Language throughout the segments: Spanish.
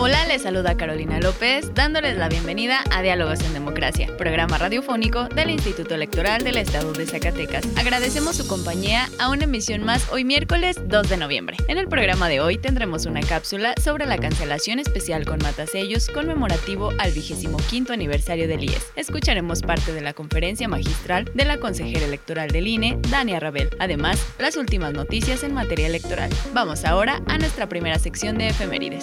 Hola, les saluda Carolina López, dándoles la bienvenida a Diálogos en Democracia, programa radiofónico del Instituto Electoral del Estado de Zacatecas. Agradecemos su compañía a una emisión más hoy miércoles 2 de noviembre. En el programa de hoy tendremos una cápsula sobre la cancelación especial con matasellos conmemorativo al 25 aniversario del IES. Escucharemos parte de la conferencia magistral de la consejera electoral del INE, Dania Rabel. Además, las últimas noticias en materia electoral. Vamos ahora a nuestra primera sección de efemérides.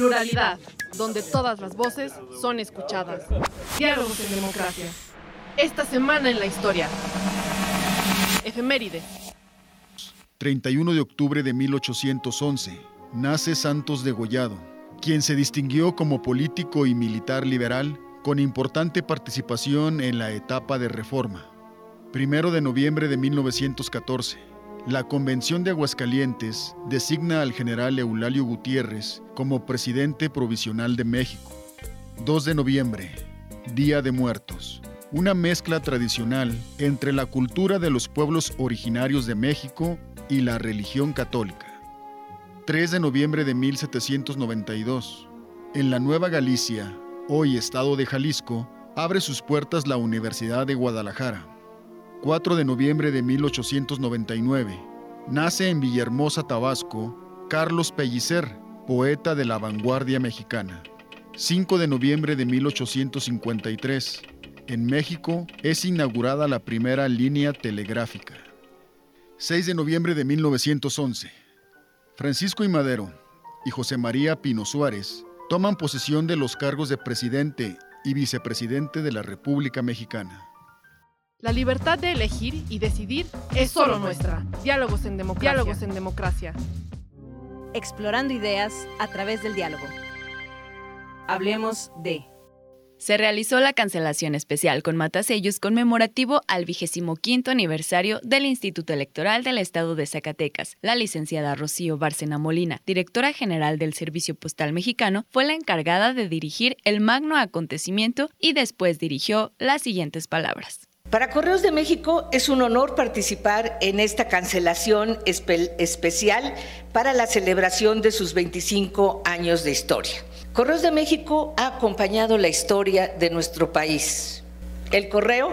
Pluralidad, donde todas las voces son escuchadas. Diálogos en democracia. Esta semana en la historia. Efeméride. 31 de octubre de 1811. Nace Santos de Gollado, quien se distinguió como político y militar liberal con importante participación en la etapa de reforma. Primero de noviembre de 1914. La Convención de Aguascalientes designa al general Eulalio Gutiérrez como presidente provisional de México. 2 de noviembre, Día de Muertos. Una mezcla tradicional entre la cultura de los pueblos originarios de México y la religión católica. 3 de noviembre de 1792. En la Nueva Galicia, hoy estado de Jalisco, abre sus puertas la Universidad de Guadalajara. 4 de noviembre de 1899. Nace en Villahermosa, Tabasco, Carlos Pellicer, poeta de la vanguardia mexicana. 5 de noviembre de 1853. En México es inaugurada la primera línea telegráfica. 6 de noviembre de 1911. Francisco I. Madero y José María Pino Suárez toman posesión de los cargos de presidente y vicepresidente de la República Mexicana. La libertad de elegir y decidir es solo nuestra. Diálogos en democracia. Diálogos en democracia. Explorando ideas a través del diálogo. Hablemos de. Se realizó la cancelación especial con matasellos conmemorativo al 25 aniversario del Instituto Electoral del Estado de Zacatecas. La licenciada Rocío Bárcena Molina, directora general del Servicio Postal Mexicano, fue la encargada de dirigir el magno acontecimiento y después dirigió las siguientes palabras. Para Correos de México es un honor participar en esta cancelación especial para la celebración de sus 25 años de historia. Correos de México ha acompañado la historia de nuestro país. El correo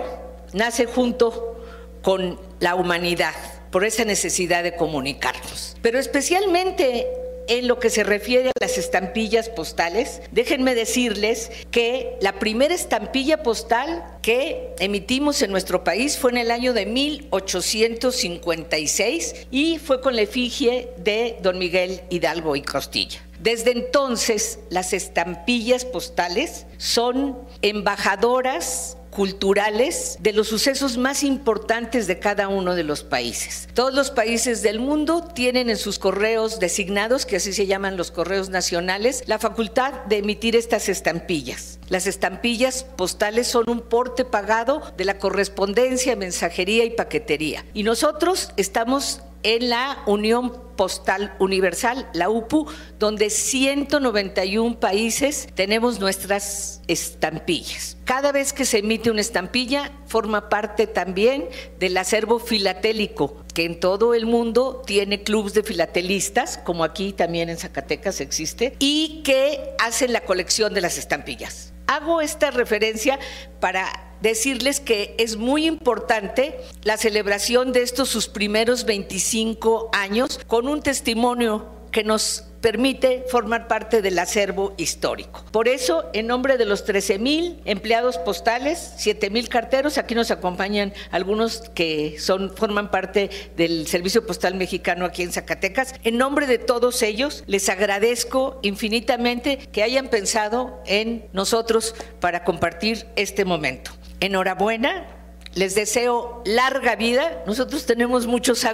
nace junto con la humanidad por esa necesidad de comunicarnos, pero especialmente en lo que se refiere a las estampillas postales, déjenme decirles que la primera estampilla postal que emitimos en nuestro país fue en el año de 1856 y fue con la efigie de don Miguel Hidalgo y Costilla. Desde entonces, las estampillas postales son embajadoras culturales de los sucesos más importantes de cada uno de los países. Todos los países del mundo tienen en sus correos designados, que así se llaman los correos nacionales, la facultad de emitir estas estampillas. Las estampillas postales son un porte pagado de la correspondencia, mensajería y paquetería. Y nosotros estamos en la Unión Postal Universal, la UPU, donde 191 países tenemos nuestras estampillas. Cada vez que se emite una estampilla, forma parte también del acervo filatélico, que en todo el mundo tiene clubes de filatelistas, como aquí también en Zacatecas existe, y que hacen la colección de las estampillas. Hago esta referencia para decirles que es muy importante la celebración de estos sus primeros 25 años con un testimonio que nos permite formar parte del acervo histórico. Por eso, en nombre de los 13 mil empleados postales, 7 mil carteros, aquí nos acompañan algunos que son, forman parte del Servicio Postal Mexicano aquí en Zacatecas, en nombre de todos ellos, les agradezco infinitamente que hayan pensado en nosotros para compartir este momento. Enhorabuena, les deseo larga vida. Nosotros tenemos muchos,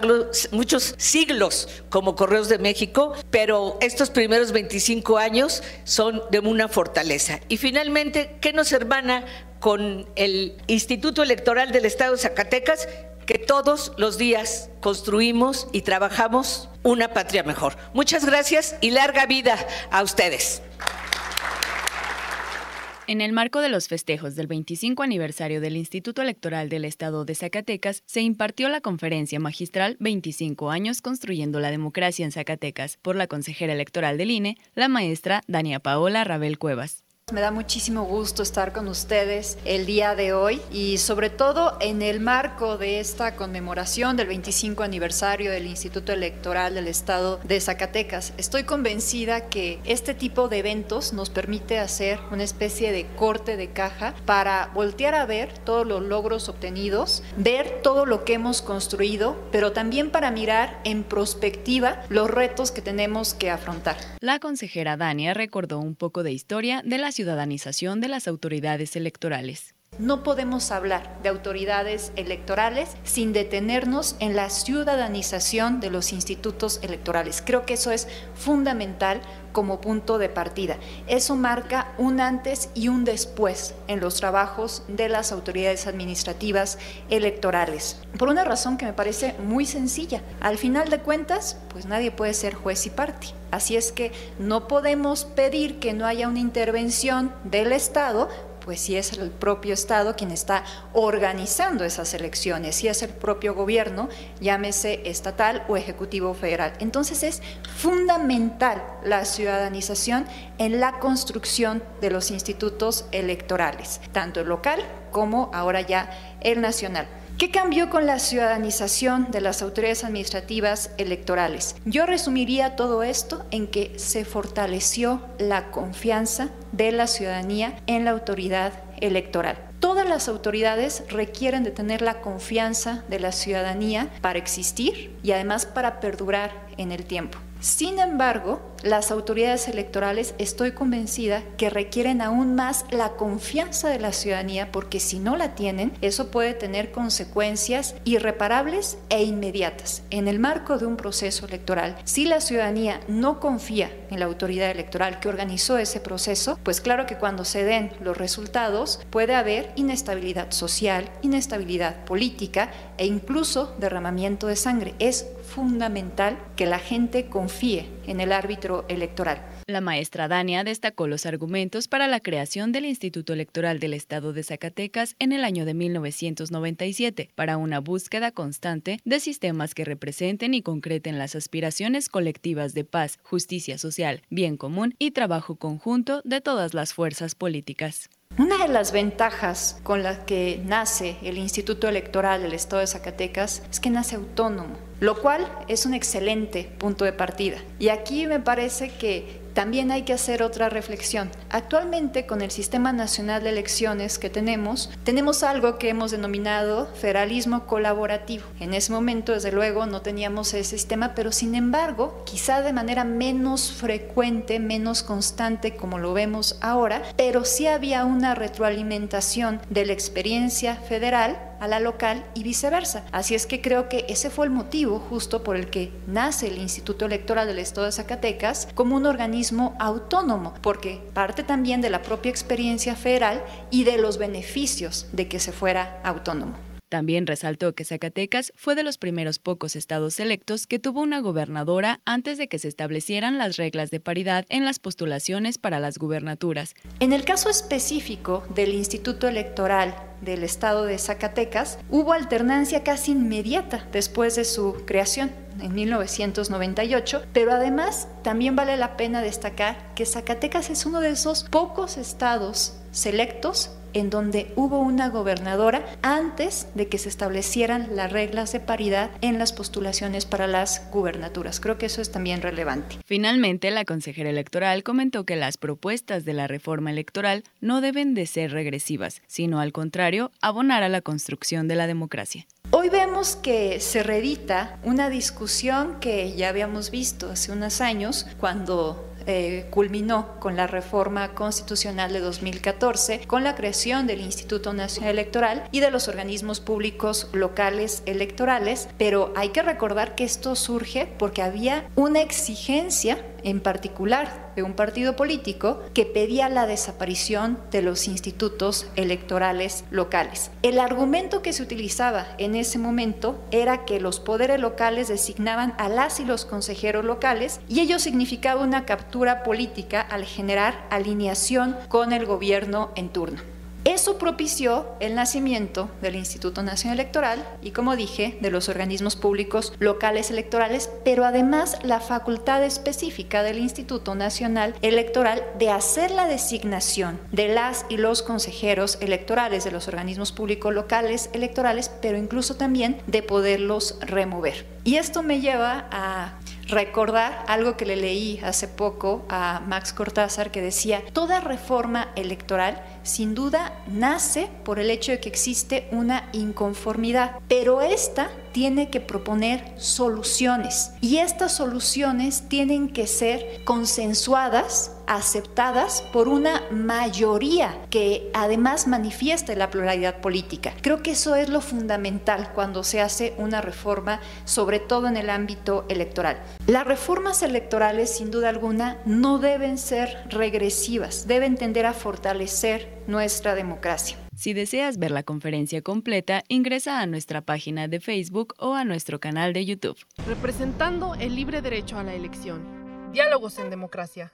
muchos siglos como Correos de México, pero estos primeros 25 años son de una fortaleza. Y finalmente, ¿qué nos hermana con el Instituto Electoral del Estado de Zacatecas? que todos los días construimos y trabajamos una patria mejor. Muchas gracias y larga vida a ustedes. En el marco de los festejos del 25 aniversario del Instituto Electoral del Estado de Zacatecas, se impartió la conferencia magistral 25 años construyendo la democracia en Zacatecas por la consejera electoral del INE, la maestra Dania Paola Rabel Cuevas. Me da muchísimo gusto estar con ustedes el día de hoy y sobre todo en el marco de esta conmemoración del 25 aniversario del Instituto Electoral del Estado de Zacatecas. Estoy convencida que este tipo de eventos nos permite hacer una especie de corte de caja para voltear a ver todos los logros obtenidos, ver todo lo que hemos construido, pero también para mirar en prospectiva los retos que tenemos que afrontar. La consejera Dania recordó un poco de historia de la ciudadanización de las autoridades electorales. No podemos hablar de autoridades electorales sin detenernos en la ciudadanización de los institutos electorales. Creo que eso es fundamental como punto de partida. Eso marca un antes y un después en los trabajos de las autoridades administrativas electorales. Por una razón que me parece muy sencilla. Al final de cuentas, pues nadie puede ser juez y parte. Así es que no podemos pedir que no haya una intervención del Estado pues si es el propio Estado quien está organizando esas elecciones, si es el propio gobierno, llámese estatal o ejecutivo federal. Entonces es fundamental la ciudadanización en la construcción de los institutos electorales, tanto el local como ahora ya el nacional. ¿Qué cambió con la ciudadanización de las autoridades administrativas electorales? Yo resumiría todo esto en que se fortaleció la confianza de la ciudadanía en la autoridad electoral. Todas las autoridades requieren de tener la confianza de la ciudadanía para existir y además para perdurar en el tiempo. Sin embargo, las autoridades electorales estoy convencida que requieren aún más la confianza de la ciudadanía porque si no la tienen, eso puede tener consecuencias irreparables e inmediatas. En el marco de un proceso electoral, si la ciudadanía no confía en la autoridad electoral que organizó ese proceso, pues claro que cuando se den los resultados puede haber inestabilidad social, inestabilidad política e incluso derramamiento de sangre. Es fundamental que la gente confíe en el árbitro electoral. La maestra Dania destacó los argumentos para la creación del Instituto Electoral del Estado de Zacatecas en el año de 1997 para una búsqueda constante de sistemas que representen y concreten las aspiraciones colectivas de paz, justicia social, bien común y trabajo conjunto de todas las fuerzas políticas. Una de las ventajas con las que nace el Instituto Electoral del Estado de Zacatecas es que nace autónomo, lo cual es un excelente punto de partida. Y aquí me parece que también hay que hacer otra reflexión. Actualmente con el Sistema Nacional de Elecciones que tenemos, tenemos algo que hemos denominado federalismo colaborativo. En ese momento, desde luego, no teníamos ese sistema, pero sin embargo, quizá de manera menos frecuente, menos constante como lo vemos ahora, pero sí había una retroalimentación de la experiencia federal a la local y viceversa. Así es que creo que ese fue el motivo justo por el que nace el Instituto Electoral del Estado de Zacatecas como un organismo autónomo, porque parte también de la propia experiencia federal y de los beneficios de que se fuera autónomo. También resaltó que Zacatecas fue de los primeros pocos estados electos que tuvo una gobernadora antes de que se establecieran las reglas de paridad en las postulaciones para las gubernaturas. En el caso específico del Instituto Electoral del estado de Zacatecas, hubo alternancia casi inmediata después de su creación en 1998, pero además también vale la pena destacar que Zacatecas es uno de esos pocos estados selectos en donde hubo una gobernadora antes de que se establecieran las reglas de paridad en las postulaciones para las gubernaturas. Creo que eso es también relevante. Finalmente, la consejera electoral comentó que las propuestas de la reforma electoral no deben de ser regresivas, sino al contrario, abonar a la construcción de la democracia. Hoy vemos que se reedita una discusión que ya habíamos visto hace unos años cuando eh, culminó con la reforma constitucional de 2014, con la creación del Instituto Nacional Electoral y de los organismos públicos locales electorales, pero hay que recordar que esto surge porque había una exigencia en particular de un partido político que pedía la desaparición de los institutos electorales locales. El argumento que se utilizaba en ese momento era que los poderes locales designaban a las y los consejeros locales y ello significaba una captura política al generar alineación con el gobierno en turno. Eso propició el nacimiento del Instituto Nacional Electoral y, como dije, de los organismos públicos locales electorales, pero además la facultad específica del Instituto Nacional Electoral de hacer la designación de las y los consejeros electorales de los organismos públicos locales electorales, pero incluso también de poderlos remover. Y esto me lleva a recordar algo que le leí hace poco a Max Cortázar que decía, toda reforma electoral sin duda nace por el hecho de que existe una inconformidad, pero esta tiene que proponer soluciones y estas soluciones tienen que ser consensuadas, aceptadas por una mayoría que además manifiesta la pluralidad política. Creo que eso es lo fundamental cuando se hace una reforma, sobre todo en el ámbito electoral. Las reformas electorales, sin duda alguna, no deben ser regresivas, deben tender a fortalecer nuestra democracia. Si deseas ver la conferencia completa, ingresa a nuestra página de Facebook o a nuestro canal de YouTube. Representando el libre derecho a la elección. Diálogos en democracia.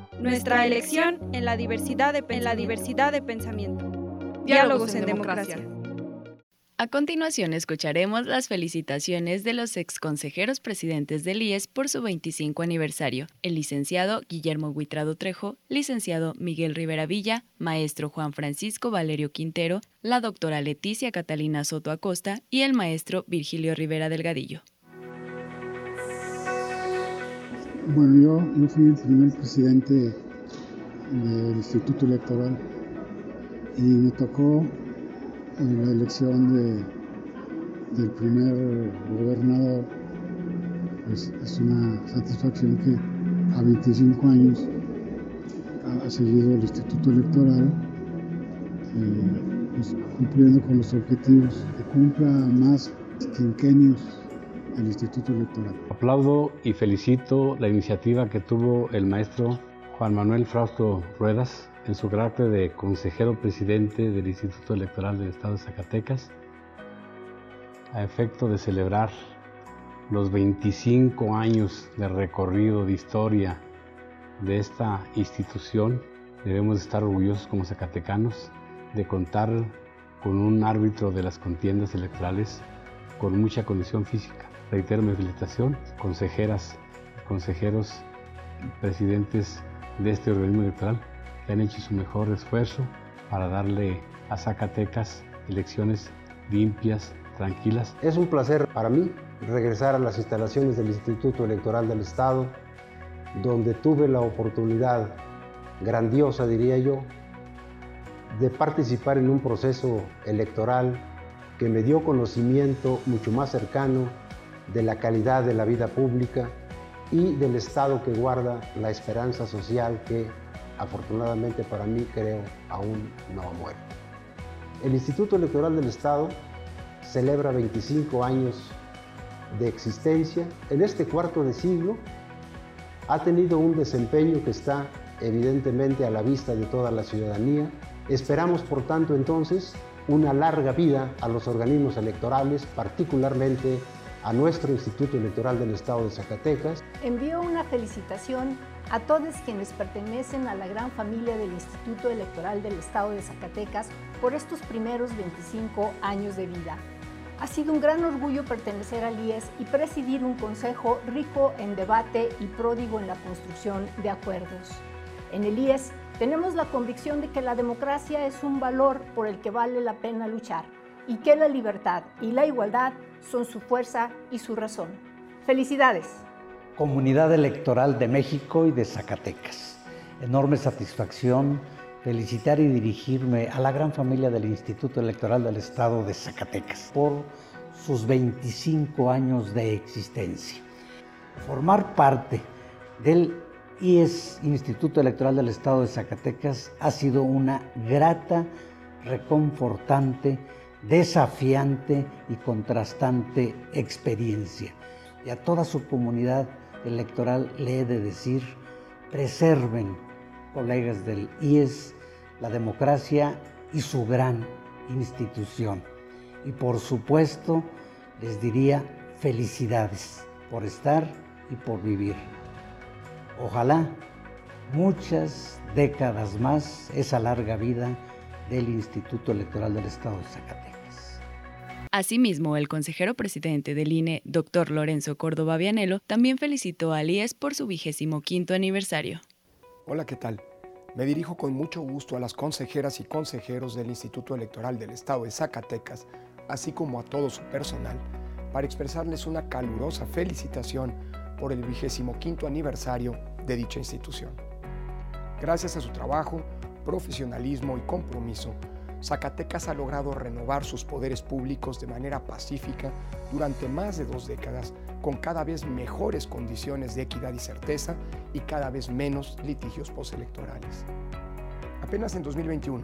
Nuestra elección en la diversidad de, en la diversidad de pensamiento. Diálogos en democracia. A continuación escucharemos las felicitaciones de los exconsejeros presidentes del IES por su 25 aniversario, el licenciado Guillermo Huitrado Trejo, licenciado Miguel Rivera Villa, maestro Juan Francisco Valerio Quintero, la doctora Leticia Catalina Soto Acosta y el maestro Virgilio Rivera Delgadillo. Bueno, yo, yo fui el primer presidente del Instituto Electoral. Y me tocó la elección de, del primer gobernador, pues es una satisfacción que a 25 años ha seguido el Instituto Electoral eh, pues, cumpliendo con los objetivos, que cumpla más quinquenios el Instituto Electoral. Aplaudo y felicito la iniciativa que tuvo el maestro Juan Manuel Frausto Ruedas en su carácter de consejero presidente del Instituto Electoral del Estado de Zacatecas, a efecto de celebrar los 25 años de recorrido de historia de esta institución, debemos estar orgullosos como zacatecanos de contar con un árbitro de las contiendas electorales con mucha condición física. Reitero mi felicitación, consejeras, consejeros, presidentes de este organismo electoral que han hecho su mejor esfuerzo para darle a Zacatecas elecciones limpias, tranquilas. Es un placer para mí regresar a las instalaciones del Instituto Electoral del Estado, donde tuve la oportunidad grandiosa, diría yo, de participar en un proceso electoral que me dio conocimiento mucho más cercano de la calidad de la vida pública y del estado que guarda la esperanza social que afortunadamente para mí creo aún no ha muerto. El Instituto Electoral del Estado celebra 25 años de existencia. En este cuarto de siglo ha tenido un desempeño que está evidentemente a la vista de toda la ciudadanía Esperamos, por tanto, entonces, una larga vida a los organismos electorales, particularmente a nuestro Instituto Electoral del Estado de Zacatecas. Envío una felicitación a todos quienes pertenecen a la gran familia del Instituto Electoral del Estado de Zacatecas por estos primeros 25 años de vida. Ha sido un gran orgullo pertenecer al IES y presidir un consejo rico en debate y pródigo en la construcción de acuerdos. En el IES tenemos la convicción de que la democracia es un valor por el que vale la pena luchar y que la libertad y la igualdad son su fuerza y su razón. Felicidades. Comunidad Electoral de México y de Zacatecas. Enorme satisfacción felicitar y dirigirme a la gran familia del Instituto Electoral del Estado de Zacatecas por sus 25 años de existencia. Formar parte del IES, Instituto Electoral del Estado de Zacatecas, ha sido una grata, reconfortante, desafiante y contrastante experiencia. Y a toda su comunidad electoral le he de decir, preserven, colegas del IES, la democracia y su gran institución. Y por supuesto, les diría felicidades por estar y por vivir. Ojalá muchas décadas más esa larga vida del Instituto Electoral del Estado de Zacatecas. Asimismo, el consejero presidente del INE, doctor Lorenzo Córdoba Vianelo, también felicitó al IES por su vigésimo quinto aniversario. Hola, ¿qué tal? Me dirijo con mucho gusto a las consejeras y consejeros del Instituto Electoral del Estado de Zacatecas, así como a todo su personal, para expresarles una calurosa felicitación por el vigésimo quinto aniversario de dicha institución. Gracias a su trabajo, profesionalismo y compromiso, Zacatecas ha logrado renovar sus poderes públicos de manera pacífica durante más de dos décadas, con cada vez mejores condiciones de equidad y certeza y cada vez menos litigios postelectorales. Apenas en 2021,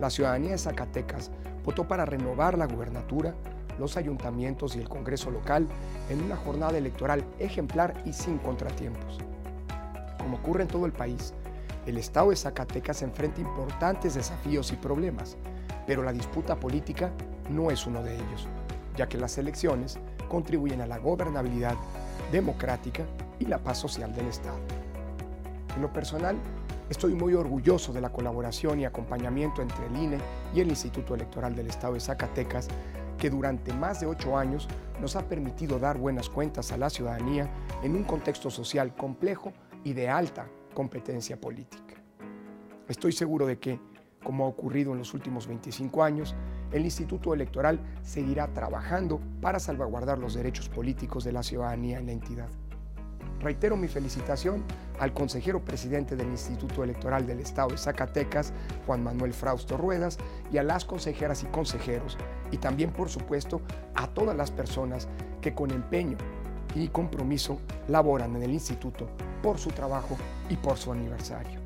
la ciudadanía de Zacatecas votó para renovar la gubernatura, los ayuntamientos y el Congreso local en una jornada electoral ejemplar y sin contratiempos. Como ocurre en todo el país, el Estado de Zacatecas enfrenta importantes desafíos y problemas, pero la disputa política no es uno de ellos, ya que las elecciones contribuyen a la gobernabilidad democrática y la paz social del Estado. En lo personal, estoy muy orgulloso de la colaboración y acompañamiento entre el INE y el Instituto Electoral del Estado de Zacatecas, que durante más de ocho años nos ha permitido dar buenas cuentas a la ciudadanía en un contexto social complejo y de alta competencia política. Estoy seguro de que, como ha ocurrido en los últimos 25 años, el Instituto Electoral seguirá trabajando para salvaguardar los derechos políticos de la ciudadanía en la entidad. Reitero mi felicitación al consejero presidente del Instituto Electoral del Estado de Zacatecas, Juan Manuel Frausto Ruedas, y a las consejeras y consejeros, y también, por supuesto, a todas las personas que con empeño y compromiso laboran en el instituto por su trabajo y por su aniversario.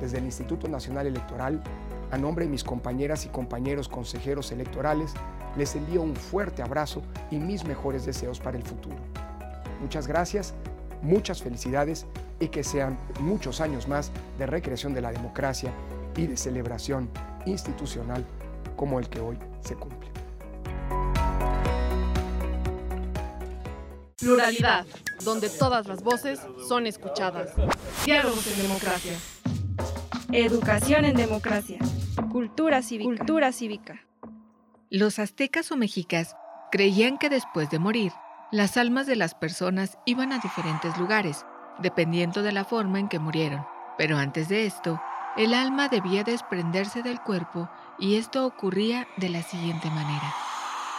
Desde el Instituto Nacional Electoral, a nombre de mis compañeras y compañeros consejeros electorales, les envío un fuerte abrazo y mis mejores deseos para el futuro. Muchas gracias, muchas felicidades y que sean muchos años más de recreación de la democracia y de celebración institucional como el que hoy se cumple. Pluralidad, donde todas las voces son escuchadas. Diálogos en democracia. Educación en democracia. Cultura cívica. Cultura cívica. Los aztecas o mexicas creían que después de morir, las almas de las personas iban a diferentes lugares, dependiendo de la forma en que murieron. Pero antes de esto, el alma debía desprenderse del cuerpo y esto ocurría de la siguiente manera.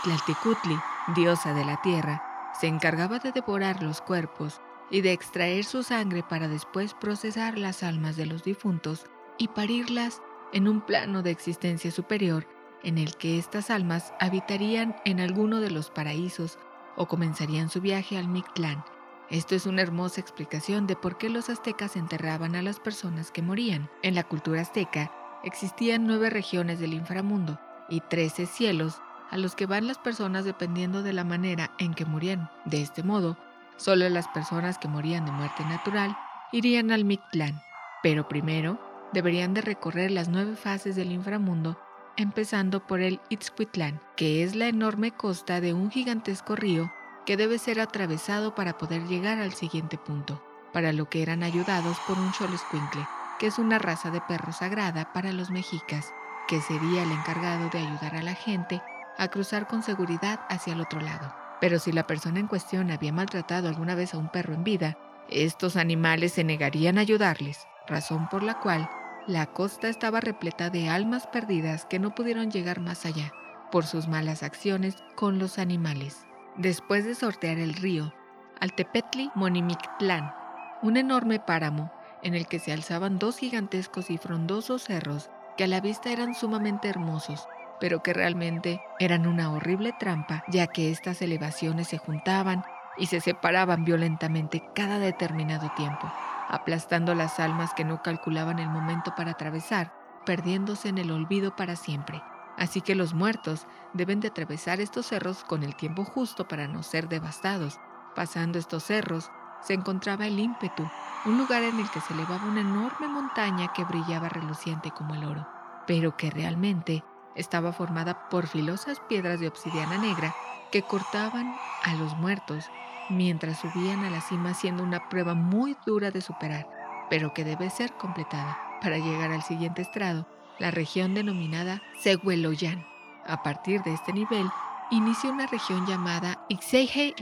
Tlalticutli, diosa de la tierra, se encargaba de devorar los cuerpos y de extraer su sangre para después procesar las almas de los difuntos y parirlas en un plano de existencia superior en el que estas almas habitarían en alguno de los paraísos o comenzarían su viaje al Mictlán. Esto es una hermosa explicación de por qué los aztecas enterraban a las personas que morían. En la cultura azteca existían nueve regiones del inframundo y trece cielos a los que van las personas dependiendo de la manera en que murieron. De este modo, solo las personas que morían de muerte natural irían al Mictlán. Pero primero deberían de recorrer las nueve fases del inframundo, empezando por el Itzcuitlán, que es la enorme costa de un gigantesco río que debe ser atravesado para poder llegar al siguiente punto, para lo que eran ayudados por un Xoloscuincle, que es una raza de perro sagrada para los mexicas, que sería el encargado de ayudar a la gente a cruzar con seguridad hacia el otro lado. Pero si la persona en cuestión había maltratado alguna vez a un perro en vida, estos animales se negarían a ayudarles, razón por la cual la costa estaba repleta de almas perdidas que no pudieron llegar más allá por sus malas acciones con los animales. Después de sortear el río, Altepetli Monimictlán, un enorme páramo en el que se alzaban dos gigantescos y frondosos cerros que a la vista eran sumamente hermosos, pero que realmente eran una horrible trampa, ya que estas elevaciones se juntaban y se separaban violentamente cada determinado tiempo, aplastando las almas que no calculaban el momento para atravesar, perdiéndose en el olvido para siempre. Así que los muertos deben de atravesar estos cerros con el tiempo justo para no ser devastados. Pasando estos cerros se encontraba el ímpetu, un lugar en el que se elevaba una enorme montaña que brillaba reluciente como el oro, pero que realmente estaba formada por filosas piedras de obsidiana negra que cortaban a los muertos mientras subían a la cima siendo una prueba muy dura de superar, pero que debe ser completada para llegar al siguiente estrado, la región denominada Segueloyan. A partir de este nivel, inicia una región llamada Ixeje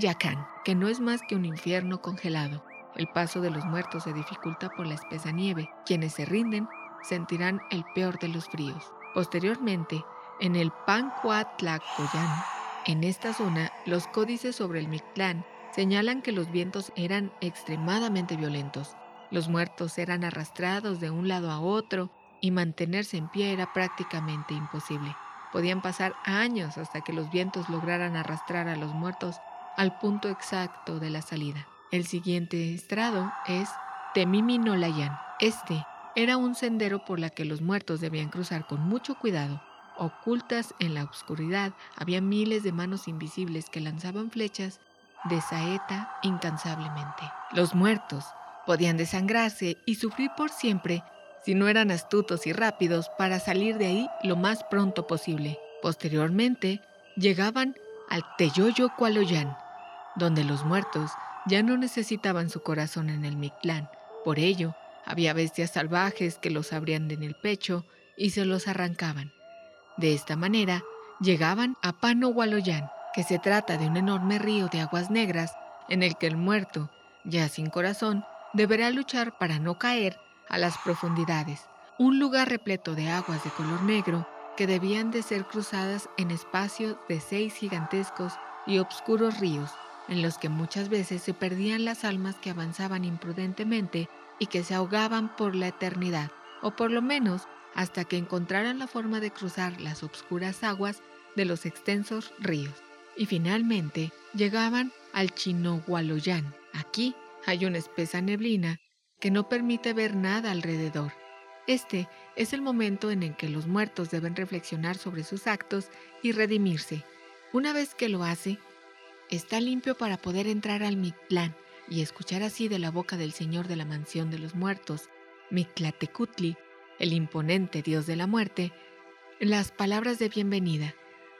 que no es más que un infierno congelado. El paso de los muertos se dificulta por la espesa nieve. Quienes se rinden sentirán el peor de los fríos. Posteriormente, en el Pancuatlacoyan, en esta zona, los códices sobre el Mictlán señalan que los vientos eran extremadamente violentos. Los muertos eran arrastrados de un lado a otro y mantenerse en pie era prácticamente imposible. Podían pasar años hasta que los vientos lograran arrastrar a los muertos al punto exacto de la salida. El siguiente estrado es Temiminolayan. Este era un sendero por la que los muertos debían cruzar con mucho cuidado. Ocultas en la oscuridad había miles de manos invisibles que lanzaban flechas de saeta incansablemente. Los muertos podían desangrarse y sufrir por siempre si no eran astutos y rápidos para salir de ahí lo más pronto posible. Posteriormente, llegaban al Teyoyo Cualoyán, donde los muertos ya no necesitaban su corazón en el Mictlán. Por ello, había bestias salvajes que los abrían en el pecho y se los arrancaban. De esta manera, llegaban a Pano que se trata de un enorme río de aguas negras en el que el muerto, ya sin corazón, deberá luchar para no caer a las profundidades, un lugar repleto de aguas de color negro que debían de ser cruzadas en espacios de seis gigantescos y oscuros ríos, en los que muchas veces se perdían las almas que avanzaban imprudentemente y que se ahogaban por la eternidad, o por lo menos hasta que encontraran la forma de cruzar las obscuras aguas de los extensos ríos. Y finalmente llegaban al Chinohualoyán. Aquí hay una espesa neblina que no permite ver nada alrededor. Este es el momento en el que los muertos deben reflexionar sobre sus actos y redimirse. Una vez que lo hace, está limpio para poder entrar al Mictlán y escuchar así de la boca del Señor de la Mansión de los Muertos, Mictlatecutli, el imponente Dios de la muerte, las palabras de bienvenida.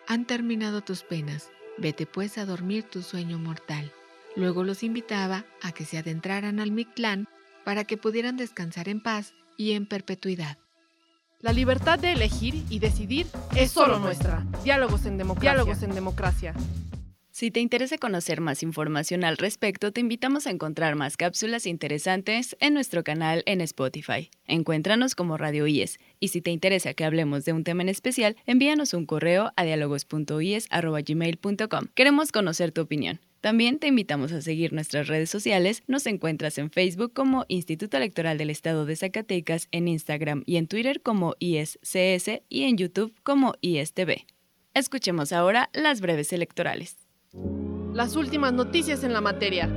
Han terminado tus penas, vete pues a dormir tu sueño mortal. Luego los invitaba a que se adentraran al Mictlán para que pudieran descansar en paz y en perpetuidad. La libertad de elegir y decidir es solo nuestra. Diálogos en democracia. Diálogos en democracia. Si te interesa conocer más información al respecto, te invitamos a encontrar más cápsulas interesantes en nuestro canal en Spotify. Encuéntranos como Radio IES y si te interesa que hablemos de un tema en especial, envíanos un correo a dialogos.ies.gmail.com. Queremos conocer tu opinión. También te invitamos a seguir nuestras redes sociales. Nos encuentras en Facebook como Instituto Electoral del Estado de Zacatecas, en Instagram y en Twitter como ISCS y en YouTube como ISTV. Escuchemos ahora las breves electorales. Las últimas noticias en la materia.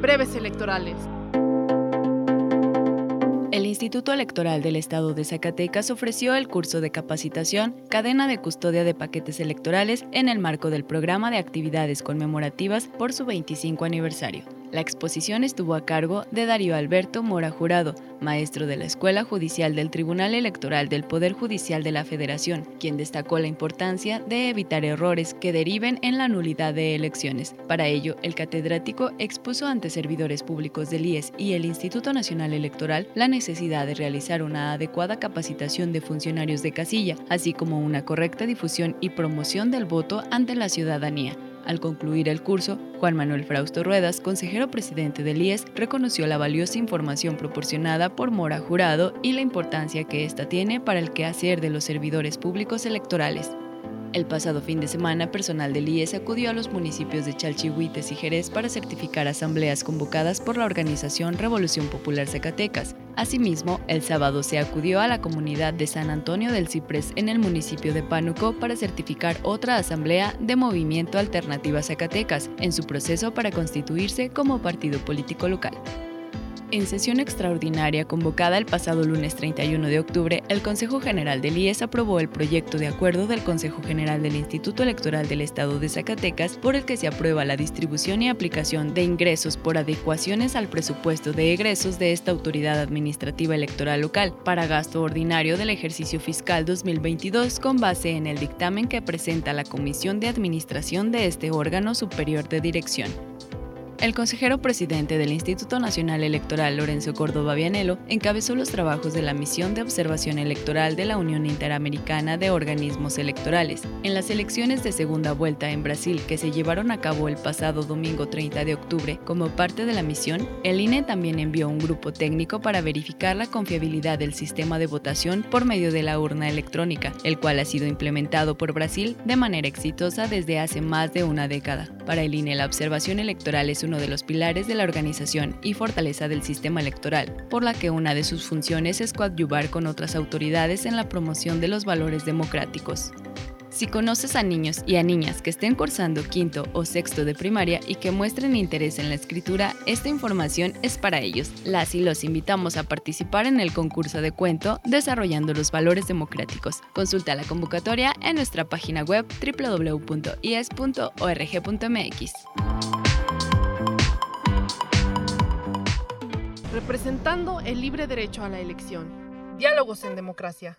Breves electorales. El Instituto Electoral del Estado de Zacatecas ofreció el curso de capacitación Cadena de Custodia de Paquetes Electorales en el marco del programa de actividades conmemorativas por su 25 aniversario. La exposición estuvo a cargo de Darío Alberto Mora Jurado, maestro de la Escuela Judicial del Tribunal Electoral del Poder Judicial de la Federación, quien destacó la importancia de evitar errores que deriven en la nulidad de elecciones. Para ello, el catedrático expuso ante servidores públicos del IES y el Instituto Nacional Electoral la necesidad de realizar una adecuada capacitación de funcionarios de casilla, así como una correcta difusión y promoción del voto ante la ciudadanía. Al concluir el curso, Juan Manuel Frausto Ruedas, consejero presidente del IES, reconoció la valiosa información proporcionada por Mora Jurado y la importancia que ésta tiene para el quehacer de los servidores públicos electorales. El pasado fin de semana, personal del IES acudió a los municipios de Chalchihuites y Jerez para certificar asambleas convocadas por la organización Revolución Popular Zacatecas. Asimismo, el sábado se acudió a la comunidad de San Antonio del Ciprés en el municipio de Pánuco para certificar otra asamblea de Movimiento Alternativa Zacatecas en su proceso para constituirse como partido político local. En sesión extraordinaria convocada el pasado lunes 31 de octubre, el Consejo General del IES aprobó el proyecto de acuerdo del Consejo General del Instituto Electoral del Estado de Zacatecas por el que se aprueba la distribución y aplicación de ingresos por adecuaciones al presupuesto de egresos de esta autoridad administrativa electoral local para gasto ordinario del ejercicio fiscal 2022 con base en el dictamen que presenta la Comisión de Administración de este órgano superior de dirección. El consejero presidente del Instituto Nacional Electoral, Lorenzo Córdoba Vianelo, encabezó los trabajos de la misión de observación electoral de la Unión Interamericana de Organismos Electorales. En las elecciones de segunda vuelta en Brasil que se llevaron a cabo el pasado domingo 30 de octubre, como parte de la misión, el INE también envió un grupo técnico para verificar la confiabilidad del sistema de votación por medio de la urna electrónica, el cual ha sido implementado por Brasil de manera exitosa desde hace más de una década. Para el INE, la observación electoral es un uno de los pilares de la organización y fortaleza del sistema electoral, por la que una de sus funciones es coadyuvar con otras autoridades en la promoción de los valores democráticos. Si conoces a niños y a niñas que estén cursando quinto o sexto de primaria y que muestren interés en la escritura, esta información es para ellos. Las y los invitamos a participar en el concurso de cuento Desarrollando los Valores Democráticos. Consulta la convocatoria en nuestra página web www.ies.org.mx. representando el libre derecho a la elección. Diálogos en democracia.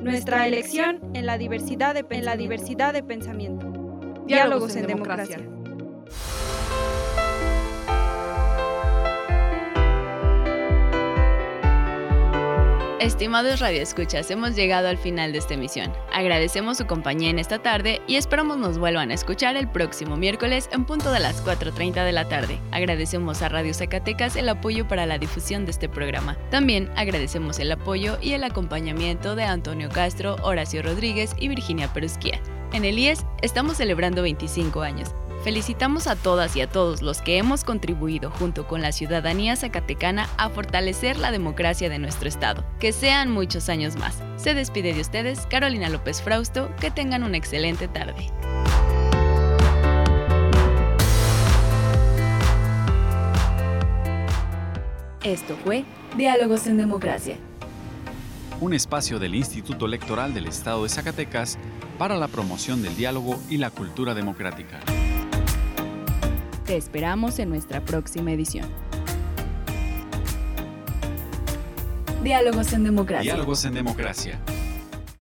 Nuestra elección en la diversidad de, en la diversidad de pensamiento. Diálogos, en, democracia. Estimados radioescuchas, hemos llegado al final de esta emisión. Agradecemos su compañía en esta tarde y esperamos nos vuelvan a escuchar el próximo miércoles en punto de las 4.30 de la tarde. Agradecemos a Radio Zacatecas el apoyo para la difusión de este programa. También agradecemos el apoyo y el acompañamiento de Antonio Castro, Horacio Rodríguez y Virginia Perusquía. En el IES estamos celebrando 25 años Felicitamos a todas y a todos los que hemos contribuido junto con la ciudadanía zacatecana a fortalecer la democracia de nuestro estado. Que sean muchos años más. Se despide de ustedes Carolina López Frausto. Que tengan una excelente tarde. Esto fue Diálogos en Democracia. Un espacio del Instituto Electoral del Estado de Zacatecas para la promoción del diálogo y la cultura democrática. Te esperamos en nuestra próxima edición. Diálogos en Democracia. Diálogos en Democracia.